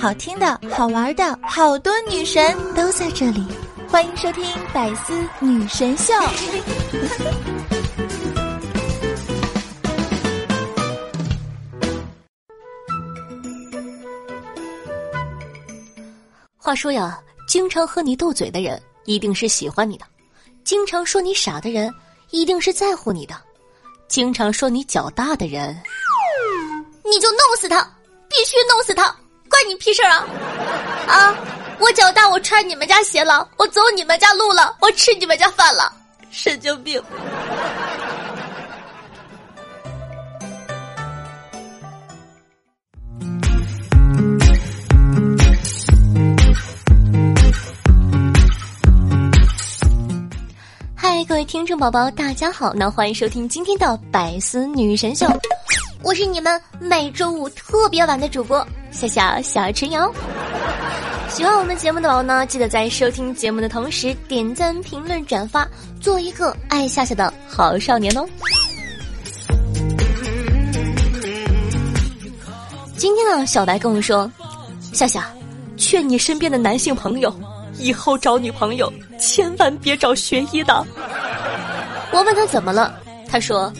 好听的、好玩的，好多女神都在这里，欢迎收听《百思女神秀》。话说呀，经常和你斗嘴的人，一定是喜欢你的；经常说你傻的人，一定是在乎你的；经常说你脚大的人，你就弄死他，必须弄死他，关你屁事啊！啊，我脚大，我穿你们家鞋了，我走你们家路了，我吃你们家饭了，神经病！嗨，各位听众宝宝，大家好！那欢迎收听今天的百思女神秀，我是你们每周五特别晚的主播夏夏小春瑶。喜欢我们节目的宝宝呢，记得在收听节目的同时点赞、评论、转发，做一个爱夏夏的好少年哦。今天呢，小白跟我说，夏夏，劝你身边的男性朋友。以后找女朋友千万别找学医的。我问他怎么了，他说：“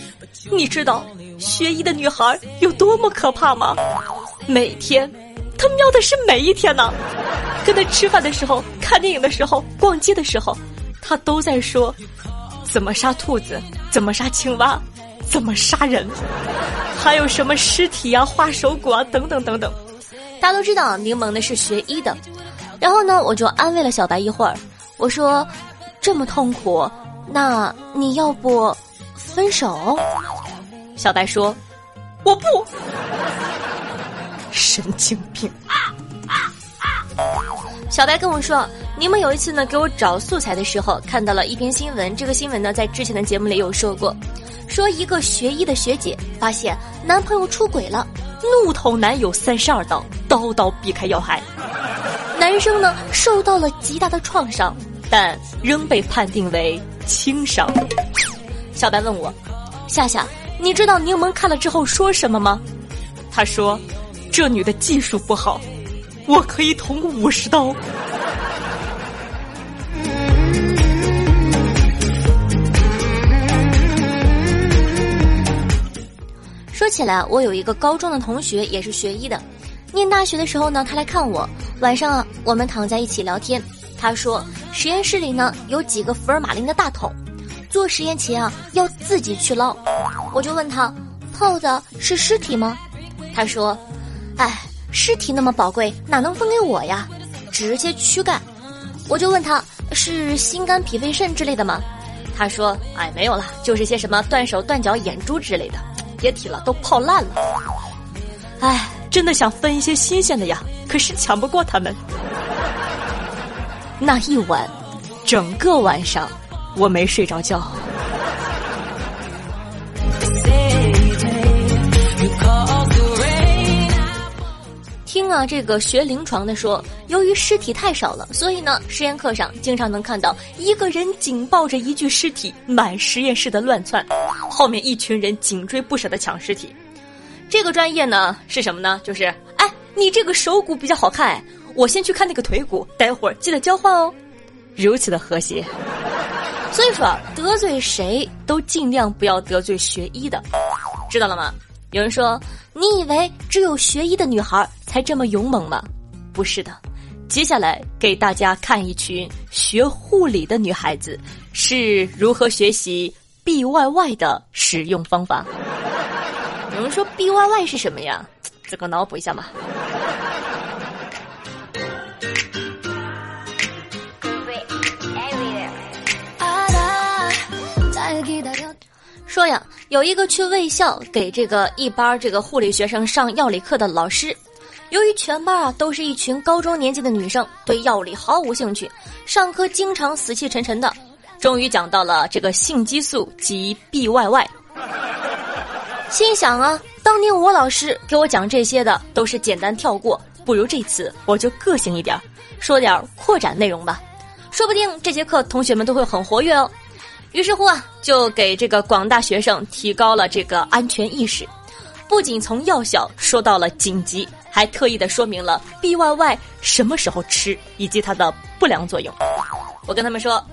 你知道学医的女孩有多么可怕吗？每天，他喵的是每一天呢。跟他吃饭的时候、看电影的时候、逛街的时候，他都在说怎么杀兔子、怎么杀青蛙、怎么杀人，还有什么尸体啊、画手骨啊等等等等。大家都知道，柠檬呢是学医的。”然后呢，我就安慰了小白一会儿，我说：“这么痛苦，那你要不分手？”小白说：“我不。”神经病！小白跟我说：“你们有一次呢，给我找素材的时候，看到了一篇新闻。这个新闻呢，在之前的节目里有说过，说一个学医的学姐发现男朋友出轨了，怒捅男友三十二刀，刀刀避开要害。”男生呢受到了极大的创伤，但仍被判定为轻伤。小白问我：“夏夏，你知道柠檬看了之后说什么吗？”他说：“这女的技术不好，我可以捅五十刀。”说起来，我有一个高中的同学也是学医的。念大学的时候呢，他来看我。晚上啊，我们躺在一起聊天。他说，实验室里呢有几个福尔马林的大桶，做实验前啊要自己去捞。我就问他，泡的是尸体吗？他说，哎，尸体那么宝贵，哪能分给我呀？直接躯干。我就问他，是心肝脾肺肾之类的吗？他说，哎，没有了，就是些什么断手断脚眼珠之类的。别提了，都泡烂了。哎。真的想分一些新鲜的呀，可是抢不过他们。那一晚，整个晚上我没睡着觉。听啊，这个学临床的说，由于尸体太少了，所以呢，实验课上经常能看到一个人紧抱着一具尸体满实验室的乱窜，后面一群人紧追不舍的抢尸体。这个专业呢是什么呢？就是，哎，你这个手骨比较好看，我先去看那个腿骨，待会儿记得交换哦。如此的和谐，所以说得罪谁都尽量不要得罪学医的，知道了吗？有人说，你以为只有学医的女孩才这么勇猛吗？不是的，接下来给大家看一群学护理的女孩子是如何学习 B Y Y 的使用方法。有人说 B Y Y 是什么呀？自个脑补一下嘛。说呀，有一个去卫校给这个一班这个护理学生上药理课的老师，由于全班啊都是一群高中年纪的女生，对药理毫无兴趣，上课经常死气沉沉的。终于讲到了这个性激素及 B Y Y。心想啊，当年我老师给我讲这些的都是简单跳过，不如这次我就个性一点，说点扩展内容吧，说不定这节课同学们都会很活跃哦。于是乎啊，就给这个广大学生提高了这个安全意识，不仅从药效说到了紧急，还特意的说明了 B Y Y 什么时候吃以及它的不良作用。我跟他们说，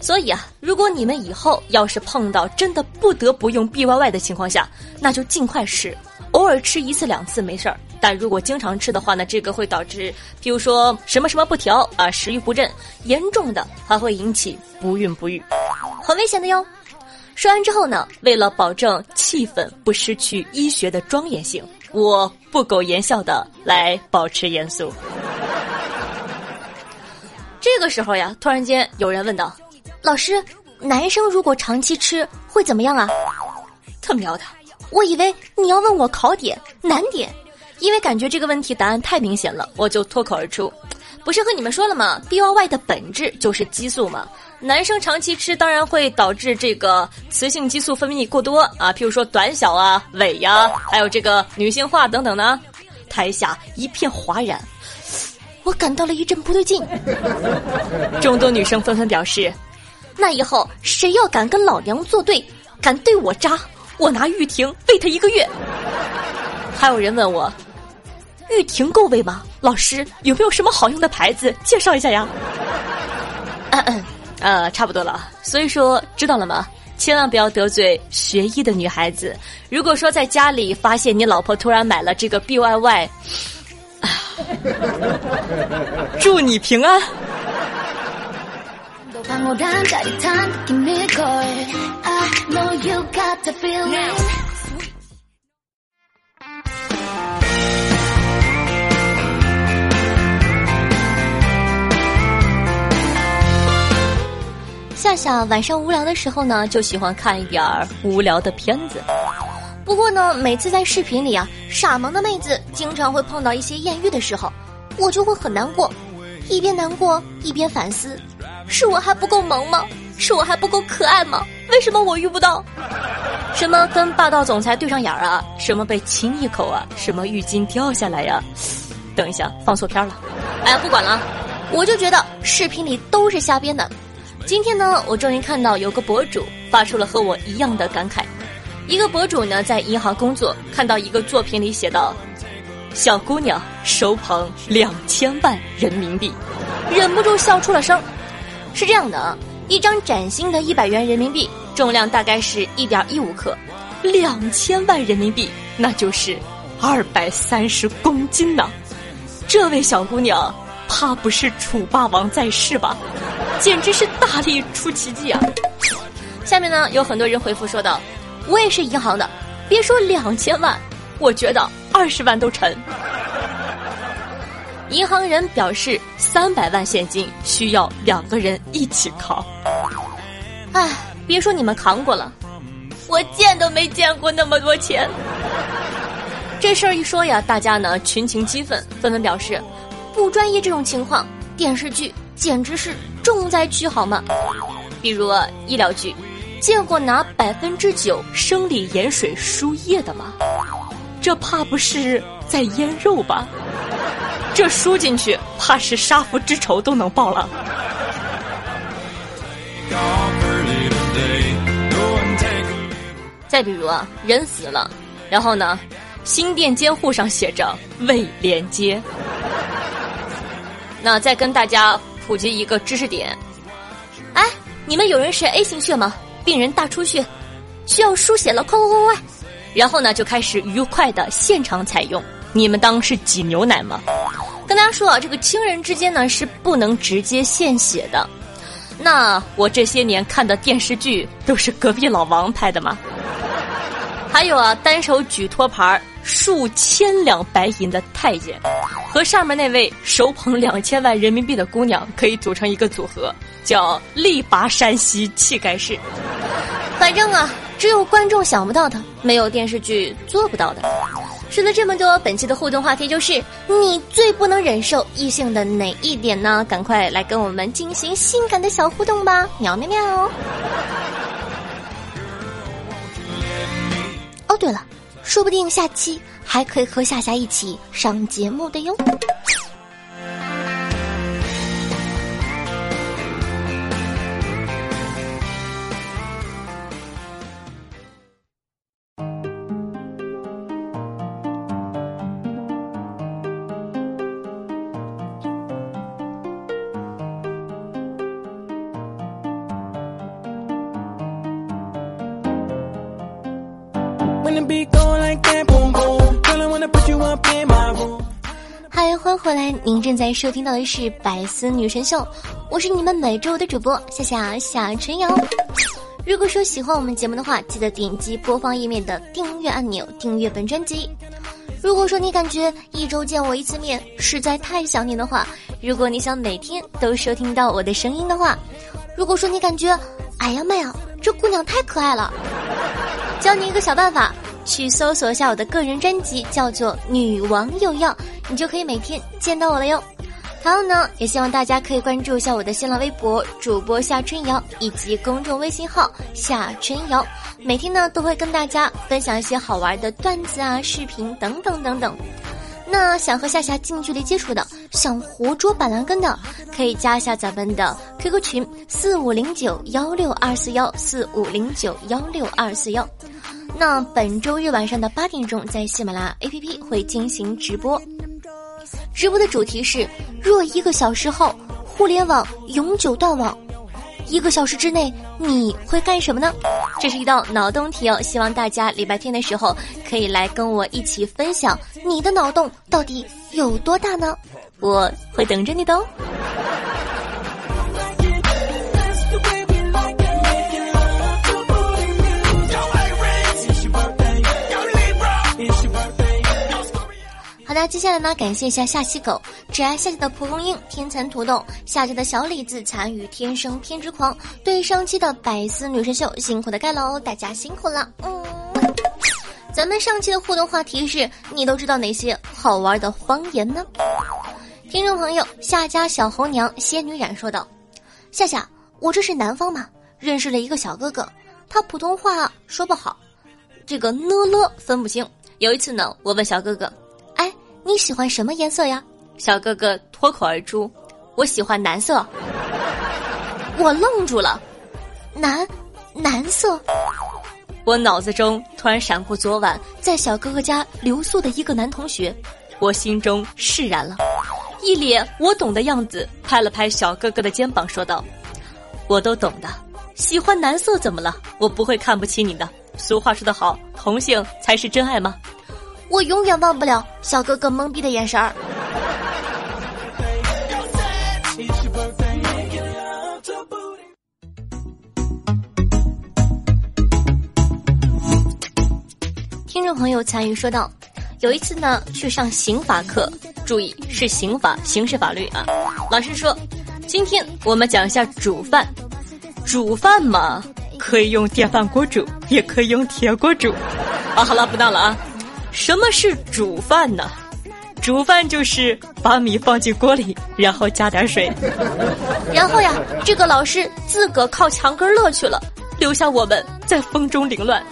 所以啊，如果你们以后要是碰到真的不得不用 B Y Y 的情况下，那就尽快吃，偶尔吃一次两次没事儿。但如果经常吃的话呢，这个会导致，譬如说什么什么不调啊，食欲不振，严重的还会引起不孕不育，很危险的哟。说完之后呢，为了保证气氛不失去医学的庄严性，我不苟言笑的来保持严肃。这个时候呀，突然间有人问道：“老师，男生如果长期吃会怎么样啊？”他喵的，我以为你要问我考点难点。因为感觉这个问题答案太明显了，我就脱口而出：“不是和你们说了吗？B Y Y 的本质就是激素嘛。男生长期吃，当然会导致这个雌性激素分泌过多啊，譬如说短小啊、萎呀，还有这个女性化等等呢。”台下一片哗然，我感到了一阵不对劲。众多女生纷纷表示：“那以后谁要敢跟老娘作对，敢对我扎，我拿玉婷喂他一个月。”还有人问我。玉婷够喂吗？老师有没有什么好用的牌子介绍一下呀？嗯嗯，呃，差不多了。所以说，知道了吗？千万不要得罪学医的女孩子。如果说在家里发现你老婆突然买了这个 B Y Y，祝你平安。夏夏晚上无聊的时候呢，就喜欢看一点儿无聊的片子。不过呢，每次在视频里啊，傻萌的妹子经常会碰到一些艳遇的时候，我就会很难过，一边难过一边反思：是我还不够萌吗？是我还不够可爱吗？为什么我遇不到？什么跟霸道总裁对上眼儿啊？什么被亲一口啊？什么浴巾掉下来呀？等一下，放错片了。哎呀，不管了，我就觉得视频里都是瞎编的。今天呢，我终于看到有个博主发出了和我一样的感慨。一个博主呢在银行工作，看到一个作品里写道：“小姑娘手捧两千万人民币，忍不住笑出了声。”是这样的啊，一张崭新的一百元人民币重量大概是一点一五克，两千万人民币那就是二百三十公斤呢。这位小姑娘。怕不是楚霸王在世吧？简直是大力出奇迹啊！下面呢，有很多人回复说道：“我也是银行的，别说两千万，我觉得二十万都沉。”银行人表示，三百万现金需要两个人一起扛。哎，别说你们扛过了，我见都没见过那么多钱。这事儿一说呀，大家呢群情激愤，纷纷表示。不专业这种情况，电视剧简直是重灾区，好吗？比如医疗剧，见过拿百分之九生理盐水输液的吗？这怕不是在腌肉吧？这输进去，怕是杀父之仇都能报了。再比如啊，人死了，然后呢，心电监护上写着未连接。那再跟大家普及一个知识点，哎，你们有人是 A 型血吗？病人大出血，需要输血了，快快快快！然后呢，就开始愉快的现场采用。你们当是挤牛奶吗？跟大家说啊，这个亲人之间呢是不能直接献血的。那我这些年看的电视剧都是隔壁老王拍的吗？还有啊，单手举托盘数千两白银的太监。和上面那位手捧两千万人民币的姑娘可以组成一个组合，叫力拔山兮气盖世。反正啊，只有观众想不到的，没有电视剧做不到的。说了这么多，本期的互动话题就是：你最不能忍受异性的哪一点呢？赶快来跟我们进行性感的小互动吧！喵喵喵。哦，对了。说不定下期还可以和夏夏一起上节目的哟。您正在收听到的是《百思女神秀》，我是你们每周的主播夏夏夏春瑶。如果说喜欢我们节目的话，记得点击播放页面的订阅按钮，订阅本专辑。如果说你感觉一周见我一次面实在太想念的话，如果你想每天都收听到我的声音的话，如果说你感觉，哎呀妈呀，这姑娘太可爱了，教你一个小办法，去搜索一下我的个人专辑，叫做《女王又要》，你就可以每天见到我了哟。还有呢，也希望大家可以关注一下我的新浪微博主播夏春瑶以及公众微信号夏春瑶，每天呢都会跟大家分享一些好玩的段子啊、视频等等等等。那想和夏夏近距离接触的，想活捉板蓝根的，可以加一下咱们的 QQ 群四五零九幺六二四幺四五零九幺六二四幺。那本周日晚上的八点钟，在喜马拉雅 APP 会进行直播。直播的主题是：若一个小时后互联网永久断网，一个小时之内你会干什么呢？这是一道脑洞题哦，希望大家礼拜天的时候可以来跟我一起分享你的脑洞到底有多大呢？我会等着你的哦。那接下来呢？感谢一下夏西狗，只爱夏夏的蒲公英，天蚕土豆，夏家的小李子，残余天生偏执狂，对上期的百思女神秀辛苦的盖楼，大家辛苦了。嗯，咱们上期的互动话题是你都知道哪些好玩的方言呢？听众朋友夏家小红娘仙女染说道：“夏夏，我这是南方嘛，认识了一个小哥哥，他普通话说不好，这个呢了分不清。有一次呢，我问小哥哥。”你喜欢什么颜色呀？小哥哥脱口而出：“我喜欢蓝色。”我愣住了，蓝，蓝色。我脑子中突然闪过昨晚在小哥哥家留宿的一个男同学，我心中释然了，一脸我懂的样子，拍了拍小哥哥的肩膀，说道：“我都懂的，喜欢蓝色怎么了？我不会看不起你的。俗话说得好，同性才是真爱吗？”我永远忘不了小哥哥懵逼的眼神儿。听众朋友参与说道：“有一次呢，去上刑法课，注意是刑法，刑事法律啊。老师说，今天我们讲一下煮饭。煮饭嘛，可以用电饭锅煮，也可以用铁锅煮。啊，好了，不闹了啊。”什么是煮饭呢？煮饭就是把米放进锅里，然后加点水，然后呀，这个老师自个靠墙根乐去了，留下我们在风中凌乱。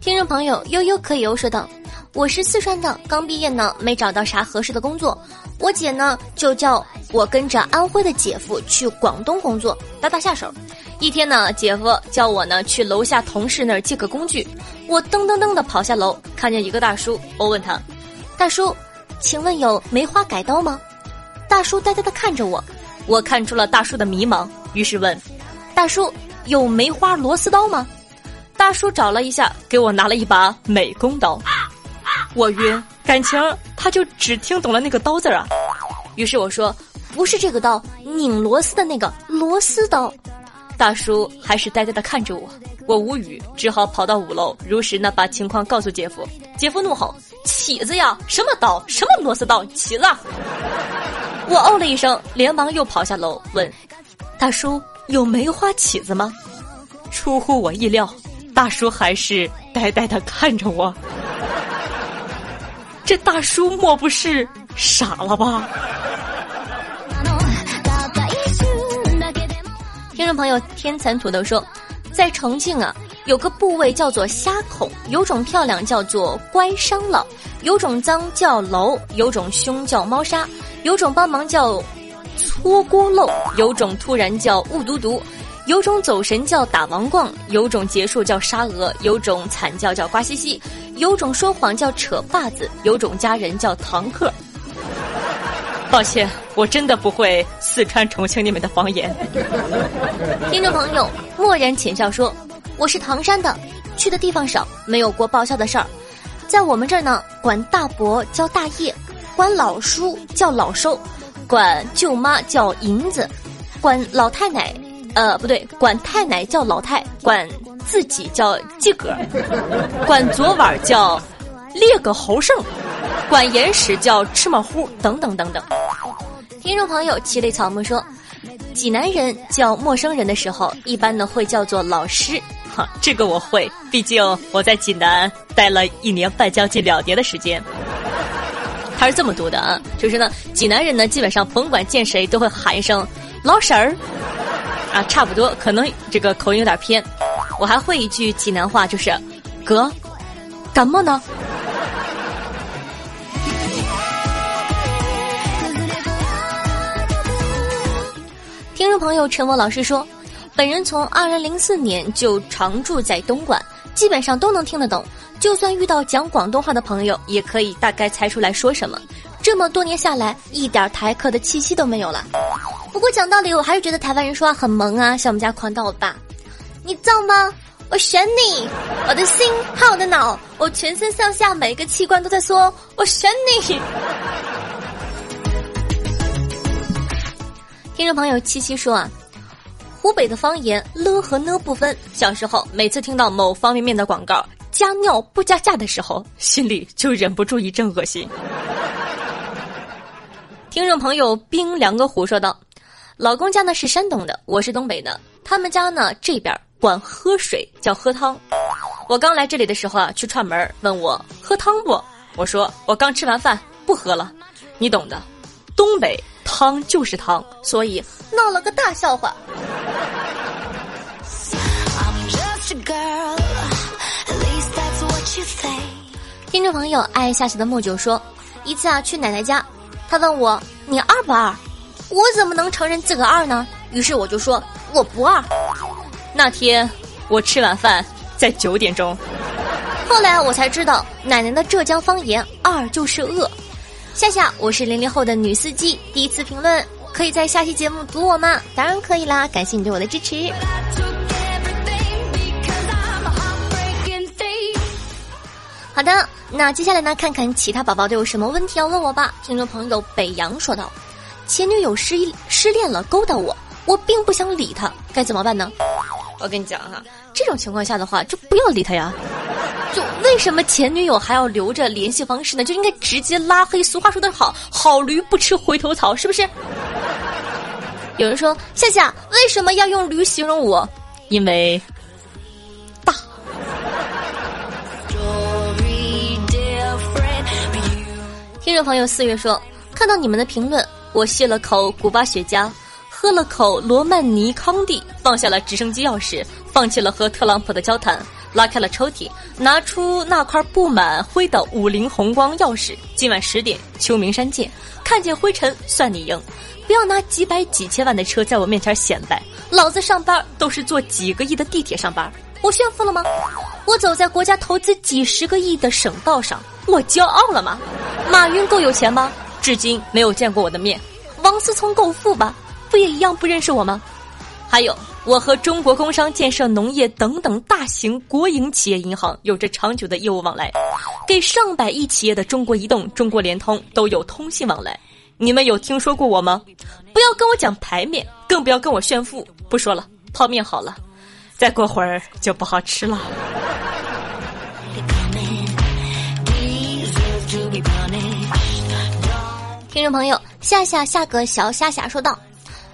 听众朋友悠悠可以游说道：“我是四川的，刚毕业呢，没找到啥合适的工作。我姐呢，就叫我跟着安徽的姐夫去广东工作，打打下手。”一天呢，姐夫叫我呢去楼下同事那儿借个工具，我噔噔噔的跑下楼，看见一个大叔，我问他：“大叔，请问有梅花改刀吗？”大叔呆呆的看着我，我看出了大叔的迷茫，于是问：“大叔，有梅花螺丝刀吗？”大叔找了一下，给我拿了一把美工刀。我晕，感情他就只听懂了那个刀字啊。于是我说：“不是这个刀，拧螺丝的那个螺丝刀。”大叔还是呆呆的看着我，我无语，只好跑到五楼，如实呢把情况告诉姐夫。姐夫怒吼：“起子呀，什么刀？什么螺丝刀？起子！”我哦了一声，连忙又跑下楼问：“大叔有梅花起子吗？”出乎我意料，大叔还是呆呆的看着我。这大叔莫不是傻了吧？朋友，天蚕土豆说，在重庆啊，有个部位叫做虾孔，有种漂亮叫做乖伤了，有种脏叫楼，有种凶叫猫砂，有种帮忙叫搓锅漏，有种突然叫雾嘟嘟，有种走神叫打王逛，有种结束叫沙鹅，有种惨叫叫瓜兮兮，有种说谎叫扯把子，有种家人叫堂客。抱歉，我真的不会四川、重庆你们的方言。听众朋友漠然浅笑说：“我是唐山的，去的地方少，没有过报销的事儿。在我们这儿呢，管大伯叫大爷，管老叔叫老叔，管舅妈叫银子，管老太奶，呃，不对，管太奶叫老太，管自己叫鸡哥，管昨晚叫列个猴剩。”管严实叫芝麻糊，等等等等。听众朋友七类草木说，济南人叫陌生人的时候，一般呢会叫做老师。哈，这个我会，毕竟我在济南待了一年半，将近两年的时间。他是这么读的啊，就是呢，济南人呢基本上甭管见谁都会喊一声老婶儿，啊，差不多，可能这个口音有点偏。我还会一句济南话，就是哥，感冒呢？朋友，陈默老师说，本人从二零零四年就常住在东莞，基本上都能听得懂。就算遇到讲广东话的朋友，也可以大概猜出来说什么。这么多年下来，一点台客的气息都没有了。不过讲道理，我还是觉得台湾人说话很萌啊，像我们家狂道吧？你造吗？我选你，我的心和我的脑，我全身上下每一个器官都在说，我选你。听众朋友七七说啊，湖北的方言了和呢不分。小时候每次听到某方便面的广告加尿不加价的时候，心里就忍不住一阵恶心。听众朋友冰凉个虎说道：“老公家呢是山东的，我是东北的，他们家呢这边管喝水叫喝汤。我刚来这里的时候啊，去串门问我喝汤不？我说我刚吃完饭不喝了，你懂的，东北。”汤就是汤，所以闹了个大笑话。听众朋友爱下棋的莫九说，一次啊去奶奶家，他问我你二不二？我怎么能承认自个二呢？于是我就说我不二。那天我吃晚饭在九点钟，后来我才知道奶奶的浙江方言二就是饿。夏夏，我是零零后的女司机，第一次评论，可以在下期节目读我吗？当然可以啦，感谢你对我的支持。好的，那接下来呢，看看其他宝宝都有什么问题要问我吧。听众朋友北洋说道：“前女友失失恋了，勾搭我，我并不想理他，该怎么办呢？”我跟你讲哈，这种情况下的话，就不要理他呀。就为什么前女友还要留着联系方式呢？就应该直接拉黑。俗话说得好，好驴不吃回头草，是不是？有人说夏夏为什么要用驴形容我？因为大。听众朋友四月说，看到你们的评论，我吸了口古巴雪茄，喝了口罗曼尼康帝，放下了直升机钥匙，放弃了和特朗普的交谈。拉开了抽屉，拿出那块布满灰的五菱宏光钥匙。今晚十点，秋名山见。看见灰尘算你赢，不要拿几百几千万的车在我面前显摆。老子上班都是坐几个亿的地铁上班，我炫富了吗？我走在国家投资几十个亿的省道上，我骄傲了吗？马云够有钱吗？至今没有见过我的面。王思聪够富吧？不也一样不认识我吗？还有，我和中国工商、建设、农业等等大型国营企业银行有着长久的业务往来，给上百亿企业的中国移动、中国联通都有通信往来。你们有听说过我吗？不要跟我讲牌面，更不要跟我炫富。不说了，泡面好了，再过会儿就不好吃了。听众朋友，夏夏夏个小夏夏说道：“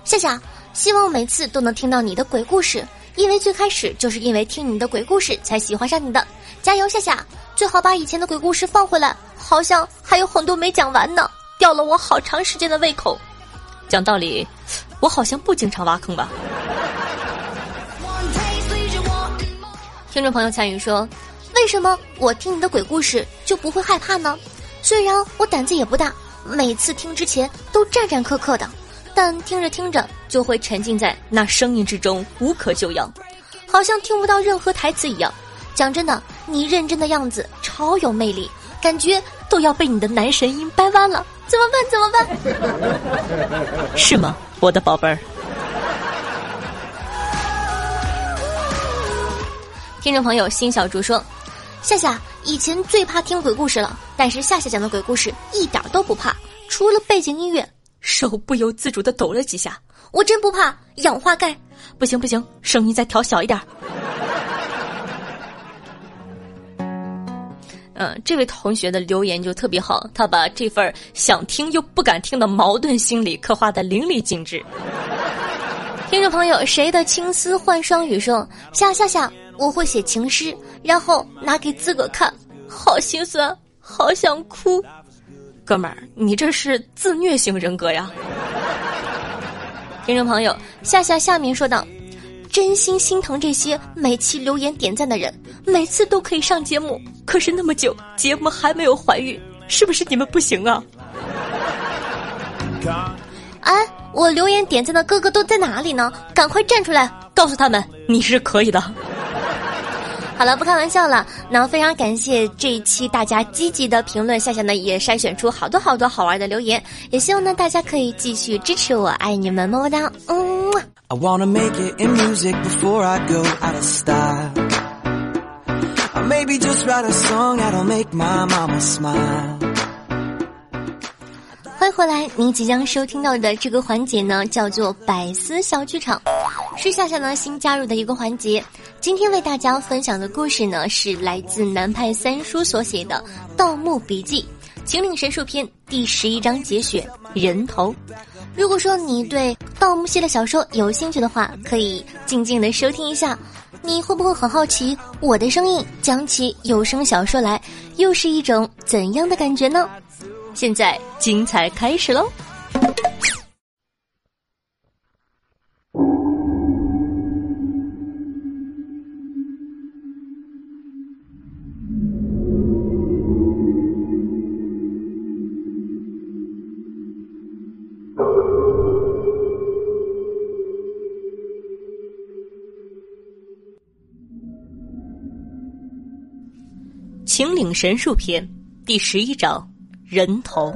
夏夏。”希望每次都能听到你的鬼故事，因为最开始就是因为听你的鬼故事才喜欢上你的。加油，夏夏！最好把以前的鬼故事放回来，好像还有很多没讲完呢，吊了我好长时间的胃口。讲道理，我好像不经常挖坑吧？听众朋友参与说，为什么我听你的鬼故事就不会害怕呢？虽然我胆子也不大，每次听之前都战战兢兢的。但听着听着就会沉浸在那声音之中，无可救药，好像听不到任何台词一样。讲真的，你认真的样子超有魅力，感觉都要被你的男神音掰弯了，怎么办？怎么办？是吗，我的宝贝儿？听众朋友，新小竹说：“夏夏以前最怕听鬼故事了，但是夏夏讲的鬼故事一点都不怕，除了背景音乐，手不由自主的抖了几下。我真不怕氧化钙，不行不行，声音再调小一点。”嗯，这位同学的留言就特别好，他把这份想听又不敢听的矛盾心理刻画的淋漓尽致。听众朋友，谁的青丝换双语说：“夏夏夏，我会写情诗，然后拿给自个看，好心酸，好想哭。”哥们儿，你这是自虐型人格呀！听众朋友，夏夏下面说道。真心心疼这些每期留言点赞的人，每次都可以上节目，可是那么久节目还没有怀孕，是不是你们不行啊？哎，我留言点赞的哥哥都在哪里呢？赶快站出来，告诉他们你是可以的。好了，不开玩笑了。那非常感谢这一期大家积极的评论，夏夏呢也筛选出好多好多好玩的留言，也希望呢大家可以继续支持我，爱你们，么么哒，嗯。欢迎回来，您即将收听到的这个环节呢，叫做百思小剧场，是夏夏呢新加入的一个环节。今天为大家分享的故事呢，是来自南派三叔所写的《盗墓笔记》《秦岭神树篇》第十一章节选人头。如果说你对盗墓系的小说有兴趣的话，可以静静的收听一下。你会不会很好奇，我的声音讲起有声小说来，又是一种怎样的感觉呢？现在精彩开始喽！秦岭神树篇第十一章人头。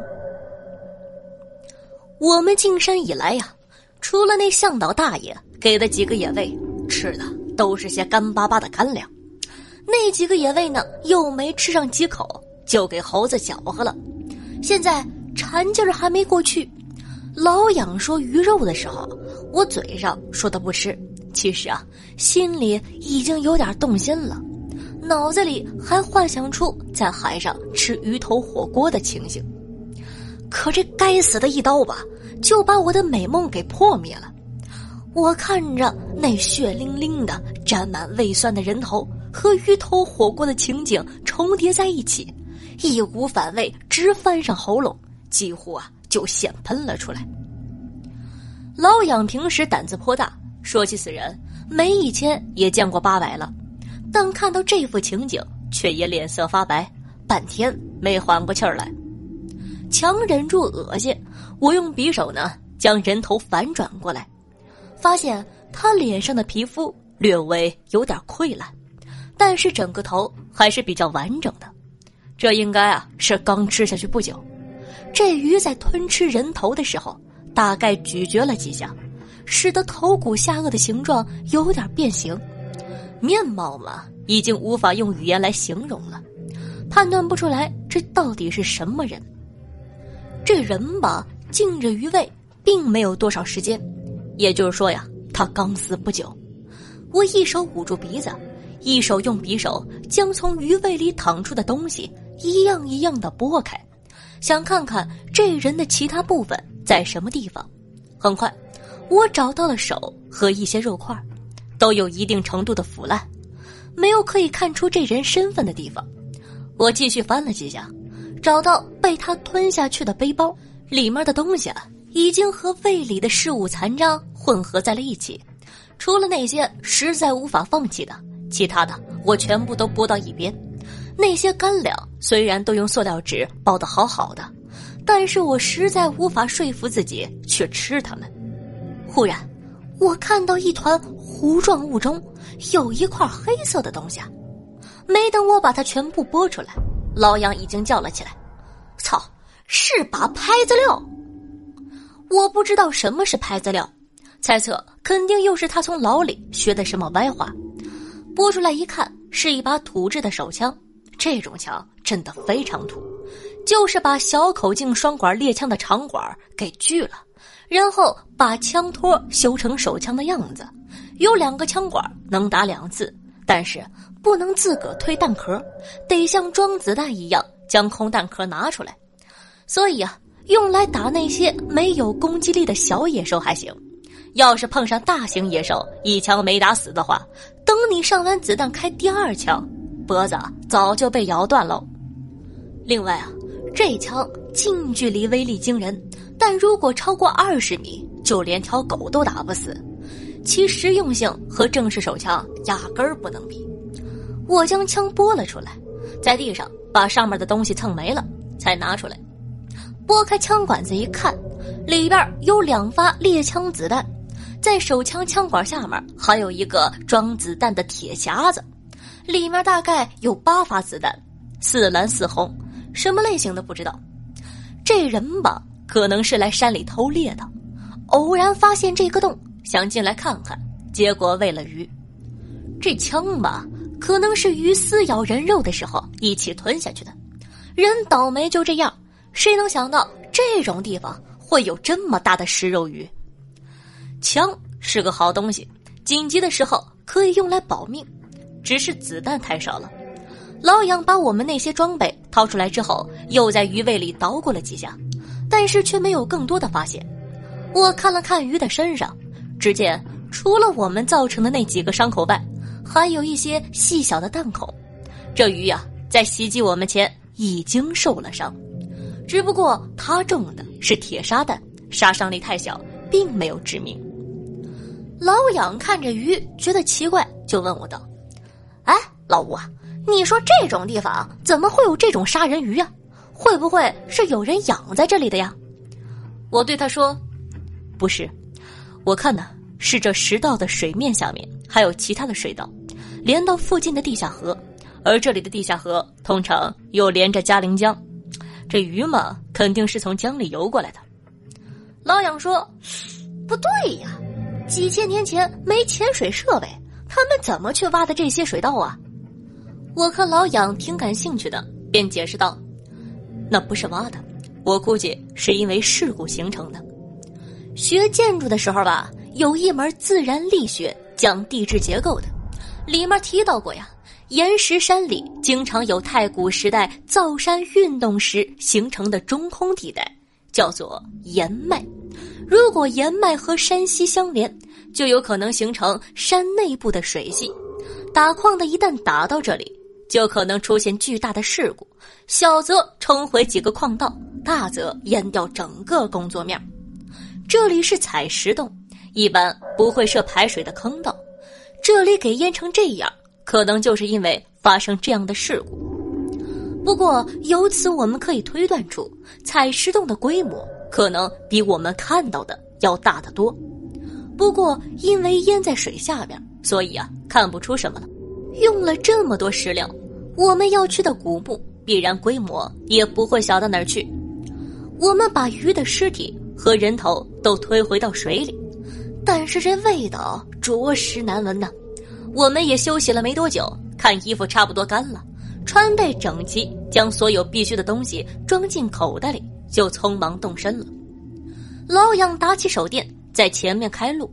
我们进山以来呀，除了那向导大爷给的几个野味，吃的都是些干巴巴的干粮。那几个野味呢，又没吃上几口，就给猴子搅和了。现在馋劲儿还没过去，老痒说鱼肉的时候，我嘴上说的不吃，其实啊，心里已经有点动心了。脑子里还幻想出在海上吃鱼头火锅的情形，可这该死的一刀吧，就把我的美梦给破灭了。我看着那血淋淋的、沾满胃酸的人头和鱼头火锅的情景重叠在一起，一股反胃直翻上喉咙，几乎啊就先喷了出来。老杨平时胆子颇大，说起死人，没一千也见过八百了。但看到这幅情景，却也脸色发白，半天没缓过气儿来。强忍住恶心，我用匕首呢将人头反转过来，发现他脸上的皮肤略微有点溃烂，但是整个头还是比较完整的。这应该啊是刚吃下去不久。这鱼在吞吃人头的时候，大概咀嚼了几下，使得头骨下颚的形状有点变形。面貌嘛，已经无法用语言来形容了，判断不出来这到底是什么人。这人吧，进着鱼胃，并没有多少时间，也就是说呀，他刚死不久。我一手捂住鼻子，一手用匕首将从鱼胃里淌出的东西一样一样的拨开，想看看这人的其他部分在什么地方。很快，我找到了手和一些肉块。都有一定程度的腐烂，没有可以看出这人身份的地方。我继续翻了几下，找到被他吞下去的背包，里面的东西啊，已经和胃里的食物残渣混合在了一起。除了那些实在无法放弃的，其他的我全部都拨到一边。那些干粮虽然都用塑料纸包得好好的，但是我实在无法说服自己去吃它们。忽然，我看到一团。糊状物中有一块黑色的东西，没等我把它全部拨出来，老杨已经叫了起来：“操，是把拍子料！”我不知道什么是拍子料，猜测肯定又是他从牢里学的什么歪话。拨出来一看，是一把土制的手枪。这种枪真的非常土，就是把小口径双管猎枪的长管给锯了，然后把枪托修成手枪的样子。有两个枪管能打两次，但是不能自个推弹壳，得像装子弹一样将空弹壳拿出来。所以啊。用来打那些没有攻击力的小野兽还行，要是碰上大型野兽，一枪没打死的话，等你上完子弹开第二枪，脖子早就被咬断喽。另外啊，这枪近距离威力惊人，但如果超过二十米，就连条狗都打不死，其实用性和正式手枪压根儿不能比。我将枪拨了出来，在地上把上面的东西蹭没了，才拿出来。拨开枪管子一看，里边有两发猎枪子弹，在手枪枪管下面还有一个装子弹的铁匣子，里面大概有八发子弹，似蓝似红，什么类型的不知道。这人吧，可能是来山里偷猎的，偶然发现这个洞，想进来看看，结果喂了鱼。这枪吧，可能是鱼撕咬人肉的时候一起吞下去的，人倒霉就这样。谁能想到这种地方会有这么大的食肉鱼？枪是个好东西，紧急的时候可以用来保命，只是子弹太少了。老杨把我们那些装备掏出来之后，又在鱼胃里捣鼓了几下，但是却没有更多的发现。我看了看鱼的身上，只见除了我们造成的那几个伤口外，还有一些细小的弹孔。这鱼呀，在袭击我们前已经受了伤。只不过它中的是铁砂弹，杀伤力太小，并没有致命。老杨看着鱼，觉得奇怪，就问我道：“哎，老吴啊，你说这种地方怎么会有这种杀人鱼呀？会不会是有人养在这里的呀？”我对他说：“不是，我看呢是这石道的水面下面还有其他的水道，连到附近的地下河，而这里的地下河通常又连着嘉陵江。”这鱼嘛，肯定是从江里游过来的。老杨说：“不对呀，几千年前没潜水设备，他们怎么去挖的这些水道啊？”我看老杨挺感兴趣的，便解释道：“那不是挖的，我估计是因为事故形成的。学建筑的时候吧，有一门自然力学讲地质结构的，里面提到过呀。”岩石山里经常有太古时代造山运动时形成的中空地带，叫做岩脉。如果岩脉和山溪相连，就有可能形成山内部的水系。打矿的一旦打到这里，就可能出现巨大的事故，小则冲毁几个矿道，大则淹掉整个工作面。这里是采石洞，一般不会设排水的坑道，这里给淹成这样。可能就是因为发生这样的事故。不过由此我们可以推断出，采石洞的规模可能比我们看到的要大得多。不过因为淹在水下边，所以啊看不出什么了。用了这么多石料，我们要去的古墓必然规模也不会小到哪儿去。我们把鱼的尸体和人头都推回到水里，但是这味道着实难闻呐。我们也休息了没多久，看衣服差不多干了，穿戴整齐，将所有必须的东西装进口袋里，就匆忙动身了。老杨打起手电，在前面开路，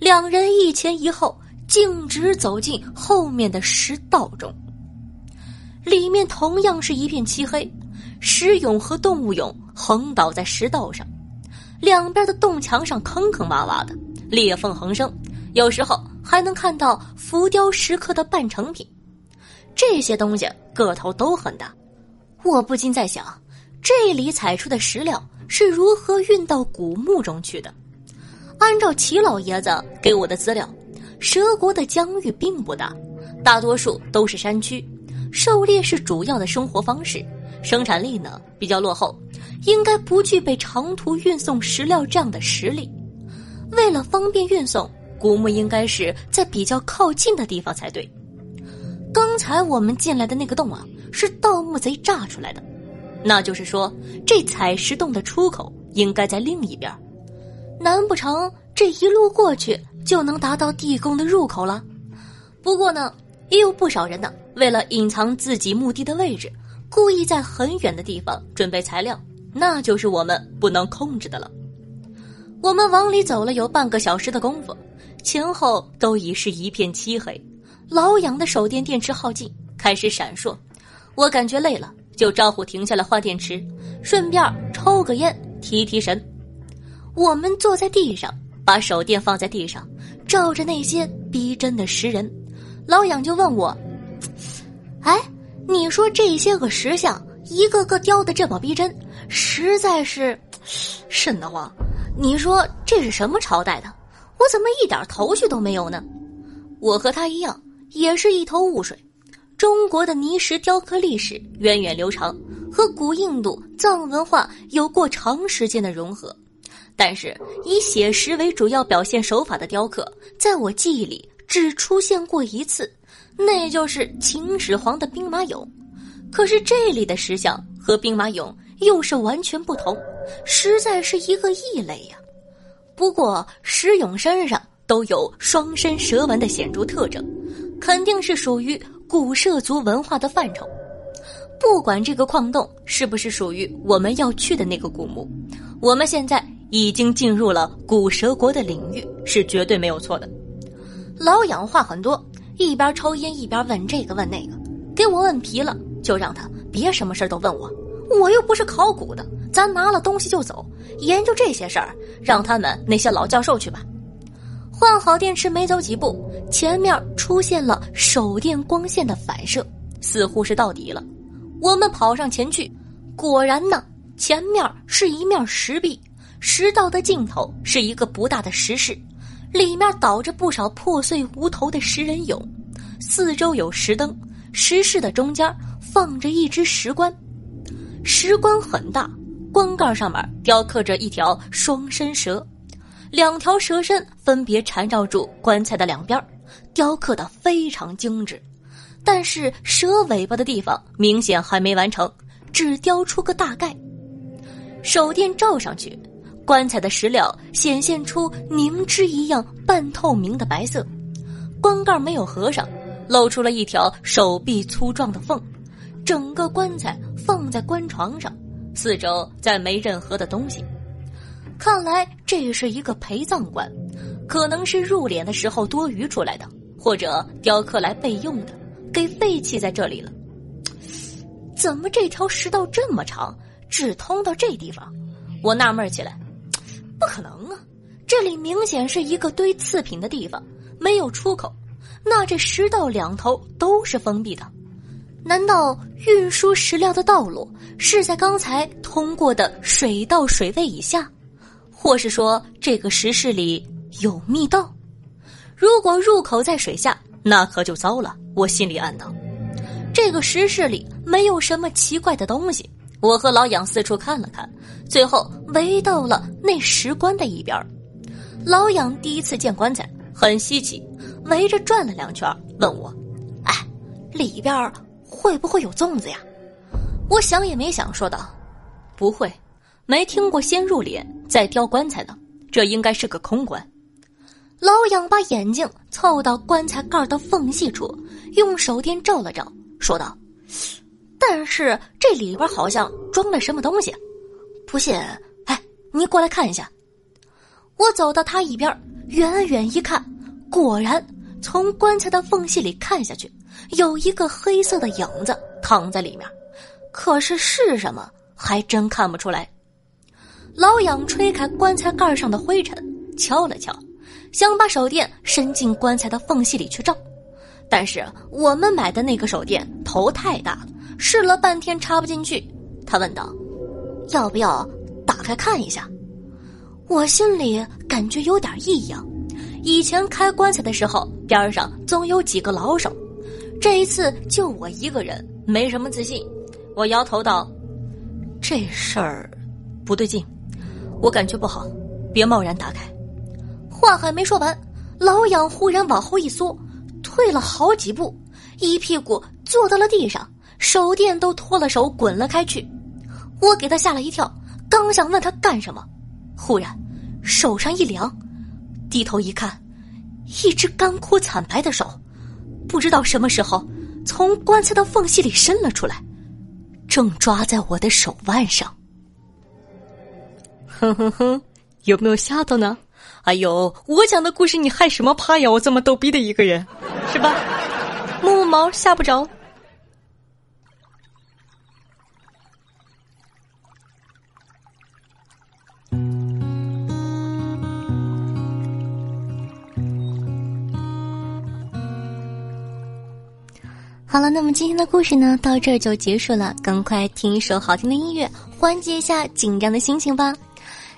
两人一前一后，径直走进后面的石道中。里面同样是一片漆黑，石俑和动物俑横倒在石道上，两边的洞墙上坑坑洼洼的，裂缝横生，有时候。还能看到浮雕石刻的半成品，这些东西个头都很大。我不禁在想，这里采出的石料是如何运到古墓中去的？按照齐老爷子给我的资料，蛇国的疆域并不大，大多数都是山区，狩猎是主要的生活方式，生产力呢比较落后，应该不具备长途运送石料这样的实力。为了方便运送。古墓应该是在比较靠近的地方才对。刚才我们进来的那个洞啊，是盗墓贼炸出来的，那就是说这采石洞的出口应该在另一边。难不成这一路过去就能达到地宫的入口了？不过呢，也有不少人呢，为了隐藏自己墓地的位置，故意在很远的地方准备材料，那就是我们不能控制的了。我们往里走了有半个小时的功夫，前后都已是一片漆黑。老杨的手电电池耗尽，开始闪烁。我感觉累了，就招呼停下来换电池，顺便抽个烟提提神。我们坐在地上，把手电放在地上，照着那些逼真的石人。老杨就问我：“哎，你说这些个石像，一个个雕的这么逼真，实在是瘆得慌。你说这是什么朝代的？我怎么一点头绪都没有呢？”我和他一样。也是一头雾水。中国的泥石雕刻历史源远流长，和古印度藏文化有过长时间的融合。但是以写实为主要表现手法的雕刻，在我记忆里只出现过一次，那就是秦始皇的兵马俑。可是这里的石像和兵马俑又是完全不同，实在是一个异类呀。不过石俑身上都有双身蛇纹的显著特征。肯定是属于古涉族文化的范畴，不管这个矿洞是不是属于我们要去的那个古墓，我们现在已经进入了古蛇国的领域，是绝对没有错的。老杨话很多，一边抽烟一边问这个问那个，给我问皮了，就让他别什么事都问我，我又不是考古的，咱拿了东西就走，研究这些事儿，让他们那些老教授去吧。换好电池，没走几步，前面出现了手电光线的反射，似乎是到底了。我们跑上前去，果然呢，前面是一面石壁，石道的尽头是一个不大的石室，里面倒着不少破碎无头的石人俑，四周有石灯，石室的中间放着一只石棺，石棺很大，棺盖上面雕刻着一条双身蛇。两条蛇身分别缠绕住棺材的两边，雕刻的非常精致。但是蛇尾巴的地方明显还没完成，只雕出个大概。手电照上去，棺材的石料显现出凝脂一样半透明的白色。棺盖没有合上，露出了一条手臂粗壮的缝。整个棺材放在棺床上，四周再没任何的东西。看来这是一个陪葬棺，可能是入殓的时候多余出来的，或者雕刻来备用的，给废弃在这里了。怎么这条石道这么长，只通到这地方？我纳闷起来，不可能啊！这里明显是一个堆次品的地方，没有出口。那这石道两头都是封闭的，难道运输石料的道路是在刚才通过的水道水位以下？或是说这个石室里有密道，如果入口在水下，那可就糟了。我心里暗道，这个石室里没有什么奇怪的东西。我和老杨四处看了看，最后围到了那石棺的一边。老杨第一次见棺材，很稀奇，围着转了两圈，问我：“哎，里边会不会有粽子呀？”我想也没想，说道：“不会。”没听过先入殓再雕棺材的，这应该是个空棺。老杨把眼睛凑到棺材盖的缝隙处，用手电照了照，说道：“但是这里边好像装了什么东西，不信，哎，你过来看一下。”我走到他一边，远远一看，果然从棺材的缝隙里看下去，有一个黑色的影子躺在里面，可是是什么，还真看不出来。老杨吹开棺材盖上的灰尘，敲了敲，想把手电伸进棺材的缝隙里去照，但是我们买的那个手电头太大了，试了半天插不进去。他问道：“要不要打开看一下？”我心里感觉有点异样。以前开棺材的时候，边上总有几个老手，这一次就我一个人，没什么自信。我摇头道：“这事儿不对劲。”我感觉不好，别贸然打开。话还没说完，老痒忽然往后一缩，退了好几步，一屁股坐到了地上，手电都脱了手滚了开去。我给他吓了一跳，刚想问他干什么，忽然手上一凉，低头一看，一只干枯惨白的手，不知道什么时候从棺材的缝隙里伸了出来，正抓在我的手腕上。哼哼哼，有没有吓到呢？哎呦，我讲的故事你害什么怕呀？我这么逗逼的一个人，是吧？摸摸毛吓不着。好了，那么今天的故事呢，到这儿就结束了。赶快听一首好听的音乐，缓解一下紧张的心情吧。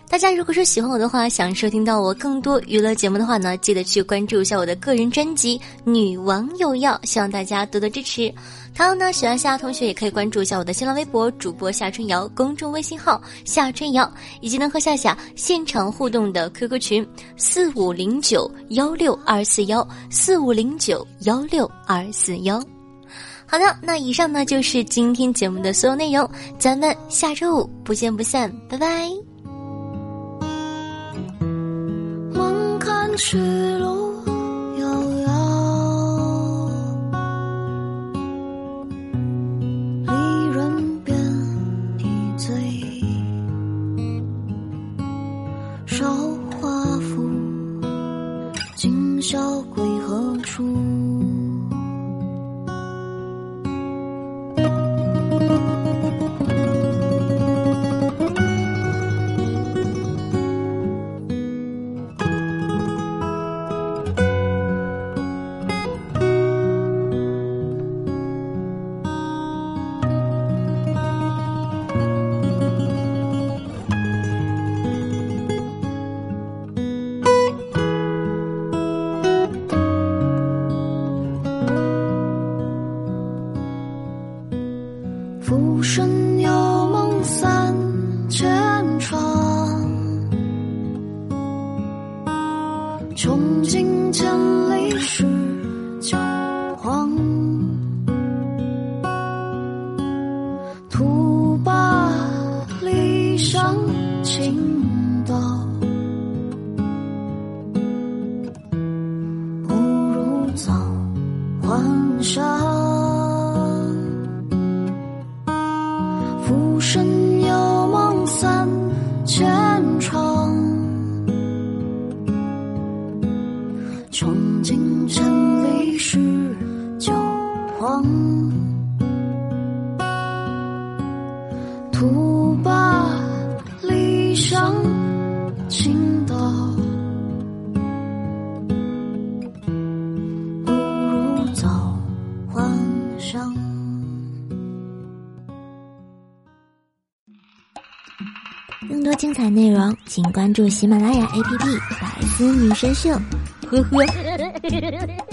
大家如果说喜欢我的话，想收听到我更多娱乐节目的话呢，记得去关注一下我的个人专辑《女王有药》，希望大家多多支持。还有呢，喜欢夏同学也可以关注一下我的新浪微博主播夏春瑶，公众微信号夏春瑶，以及能和夏夏现场互动的 QQ 群四五零九幺六二四幺四五零九幺六二四幺。好的，那以上呢就是今天节目的所有内容，咱们下周五不见不散，拜拜。去路关注喜马拉雅 APP《百思女神秀》。呵呵。